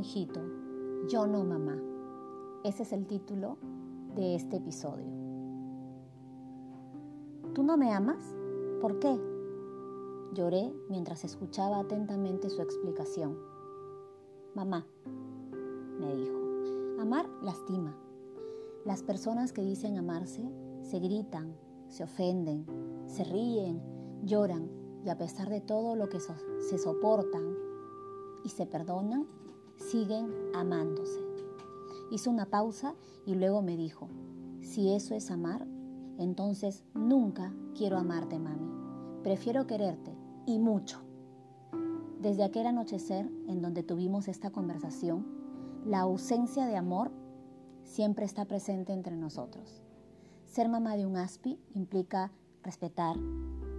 hijito, yo no mamá. Ese es el título de este episodio. ¿Tú no me amas? ¿Por qué? Lloré mientras escuchaba atentamente su explicación. Mamá, me dijo, amar lastima. Las personas que dicen amarse se gritan, se ofenden, se ríen, lloran y a pesar de todo lo que se soportan y se perdonan, siguen amándose. Hizo una pausa y luego me dijo, si eso es amar, entonces nunca quiero amarte, mami. Prefiero quererte y mucho. Desde aquel anochecer en donde tuvimos esta conversación, la ausencia de amor siempre está presente entre nosotros. Ser mamá de un aspi implica respetar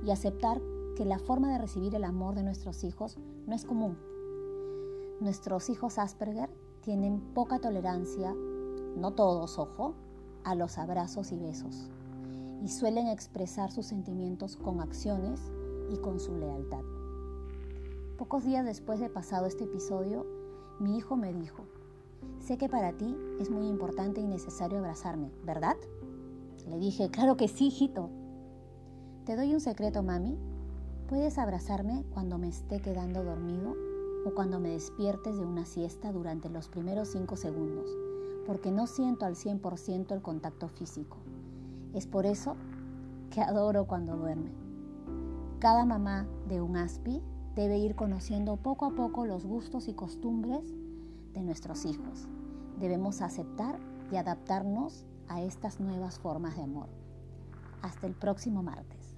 y aceptar que la forma de recibir el amor de nuestros hijos no es común. Nuestros hijos Asperger tienen poca tolerancia, no todos, ojo, a los abrazos y besos, y suelen expresar sus sentimientos con acciones y con su lealtad. Pocos días después de pasado este episodio, mi hijo me dijo, sé que para ti es muy importante y necesario abrazarme, ¿verdad? Le dije, claro que sí, hijito. Te doy un secreto, mami. Puedes abrazarme cuando me esté quedando dormido o cuando me despiertes de una siesta durante los primeros cinco segundos, porque no siento al 100% el contacto físico. Es por eso que adoro cuando duerme. Cada mamá de un aspi debe ir conociendo poco a poco los gustos y costumbres de nuestros hijos. Debemos aceptar y adaptarnos a estas nuevas formas de amor. Hasta el próximo martes.